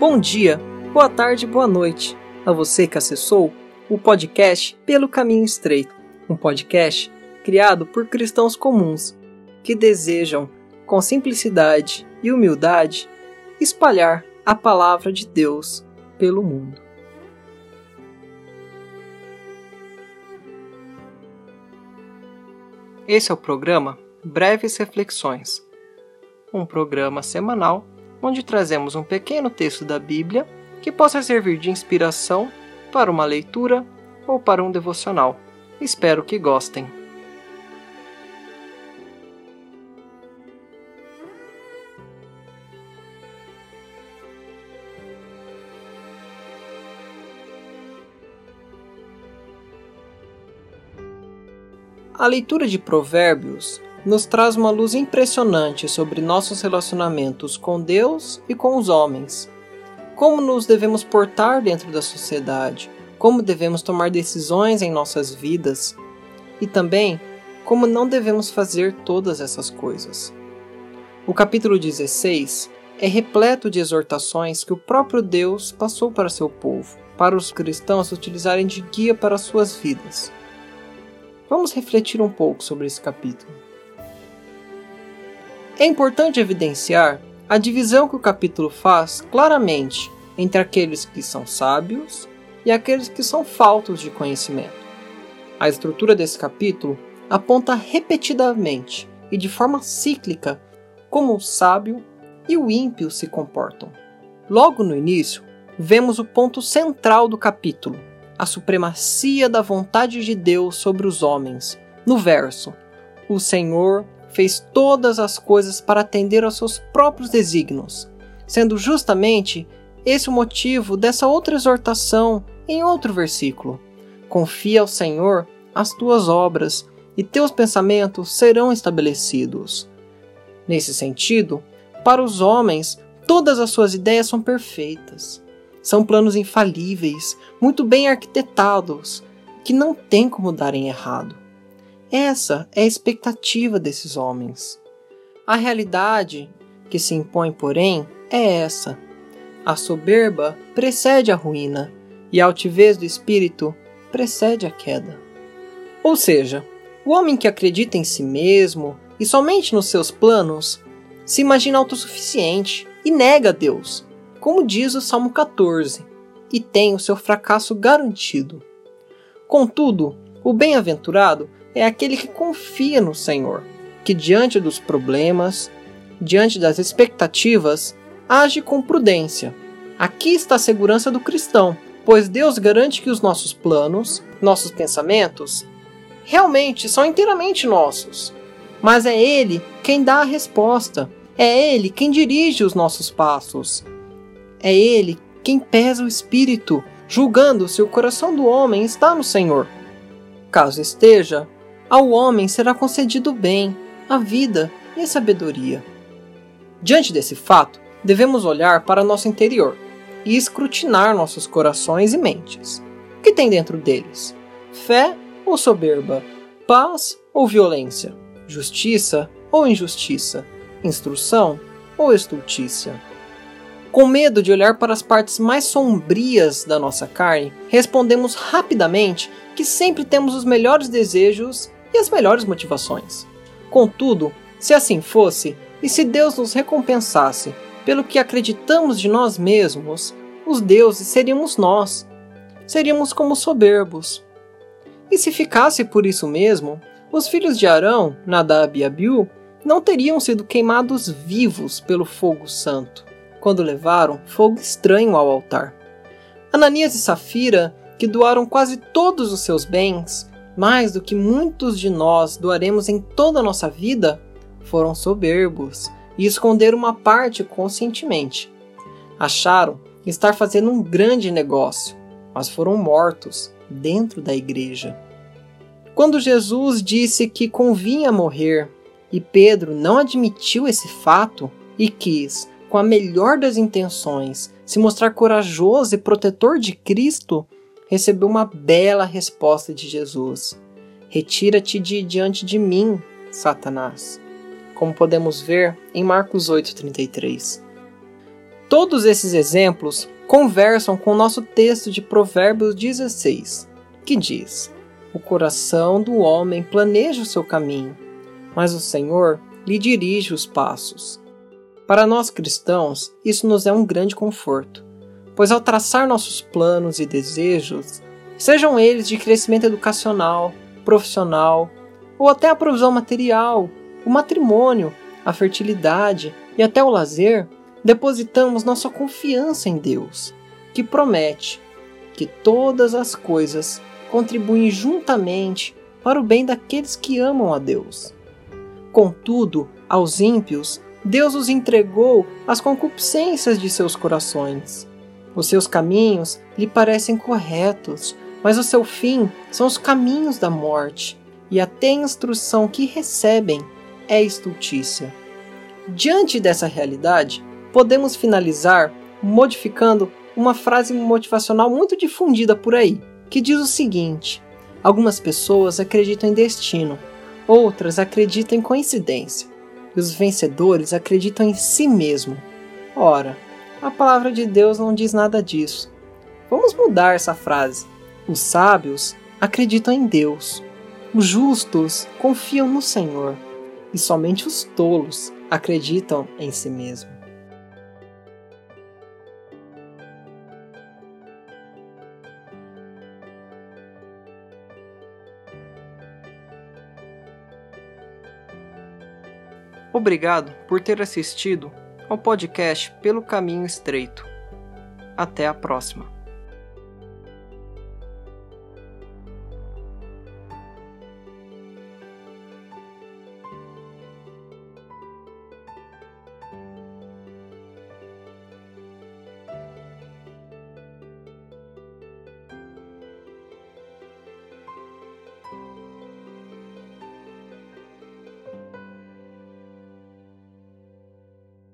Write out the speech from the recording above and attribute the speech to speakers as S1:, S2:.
S1: Bom dia, boa tarde, boa noite a você que acessou o podcast Pelo Caminho Estreito, um podcast criado por cristãos comuns que desejam, com simplicidade e humildade, espalhar a palavra de Deus pelo mundo. Esse é o programa Breves Reflexões, um programa semanal onde trazemos um pequeno texto da Bíblia que possa servir de inspiração para uma leitura ou para um devocional. Espero que gostem. A leitura de Provérbios nos traz uma luz impressionante sobre nossos relacionamentos com Deus e com os homens. Como nos devemos portar dentro da sociedade, como devemos tomar decisões em nossas vidas e também como não devemos fazer todas essas coisas. O capítulo 16 é repleto de exortações que o próprio Deus passou para seu povo, para os cristãos utilizarem de guia para suas vidas. Vamos refletir um pouco sobre esse capítulo. É importante evidenciar a divisão que o capítulo faz claramente entre aqueles que são sábios e aqueles que são faltos de conhecimento. A estrutura desse capítulo aponta repetidamente e de forma cíclica como o sábio e o ímpio se comportam. Logo no início, vemos o ponto central do capítulo, a supremacia da vontade de Deus sobre os homens. No verso: O Senhor fez todas as coisas para atender aos seus próprios desígnios, sendo justamente esse o motivo dessa outra exortação em outro versículo. Confia ao Senhor as tuas obras, e teus pensamentos serão estabelecidos. Nesse sentido, para os homens, todas as suas ideias são perfeitas. São planos infalíveis, muito bem arquitetados, que não tem como darem errado. Essa é a expectativa desses homens. A realidade que se impõe, porém, é essa. A soberba precede a ruína e a altivez do espírito precede a queda. Ou seja, o homem que acredita em si mesmo e somente nos seus planos se imagina autossuficiente e nega Deus, como diz o Salmo 14, e tem o seu fracasso garantido. Contudo, o bem-aventurado é aquele que confia no Senhor, que diante dos problemas, diante das expectativas, age com prudência. Aqui está a segurança do cristão, pois Deus garante que os nossos planos, nossos pensamentos, realmente são inteiramente nossos. Mas é Ele quem dá a resposta, é Ele quem dirige os nossos passos, é Ele quem pesa o espírito, julgando se o coração do homem está no Senhor. Caso esteja, ao homem será concedido o bem, a vida e a sabedoria. Diante desse fato, devemos olhar para nosso interior e escrutinar nossos corações e mentes. O que tem dentro deles? Fé ou soberba? Paz ou violência? Justiça ou injustiça? Instrução ou estultícia? Com medo de olhar para as partes mais sombrias da nossa carne, respondemos rapidamente que sempre temos os melhores desejos e as melhores motivações. Contudo, se assim fosse, e se Deus nos recompensasse pelo que acreditamos de nós mesmos, os deuses seríamos nós. Seríamos como soberbos. E se ficasse por isso mesmo, os filhos de Arão, Nadab e Abiú, não teriam sido queimados vivos pelo fogo santo, quando levaram fogo estranho ao altar. Ananias e Safira, que doaram quase todos os seus bens, mais do que muitos de nós doaremos em toda a nossa vida, foram soberbos e esconderam uma parte conscientemente. Acharam estar fazendo um grande negócio, mas foram mortos dentro da igreja. Quando Jesus disse que convinha morrer e Pedro não admitiu esse fato e quis, com a melhor das intenções, se mostrar corajoso e protetor de Cristo, recebeu uma bela resposta de Jesus: Retira-te de diante de mim, Satanás. Como podemos ver em Marcos 8:33. Todos esses exemplos conversam com o nosso texto de Provérbios 16, que diz: O coração do homem planeja o seu caminho, mas o Senhor lhe dirige os passos. Para nós cristãos, isso nos é um grande conforto, pois ao traçar nossos planos e desejos, sejam eles de crescimento educacional, profissional ou até a provisão material, o matrimônio, a fertilidade e até o lazer, depositamos nossa confiança em Deus, que promete que todas as coisas contribuem juntamente para o bem daqueles que amam a Deus. Contudo, aos ímpios, Deus os entregou às concupiscências de seus corações. Os seus caminhos lhe parecem corretos, mas o seu fim são os caminhos da morte, e até a instrução que recebem é estultícia. Diante dessa realidade, podemos finalizar modificando uma frase motivacional muito difundida por aí, que diz o seguinte: Algumas pessoas acreditam em destino, outras acreditam em coincidência, e os vencedores acreditam em si mesmo. Ora, a palavra de Deus não diz nada disso. Vamos mudar essa frase. Os sábios acreditam em Deus. Os justos confiam no Senhor. E somente os tolos acreditam em si mesmo. Obrigado por ter assistido ao podcast Pelo Caminho Estreito. Até a próxima.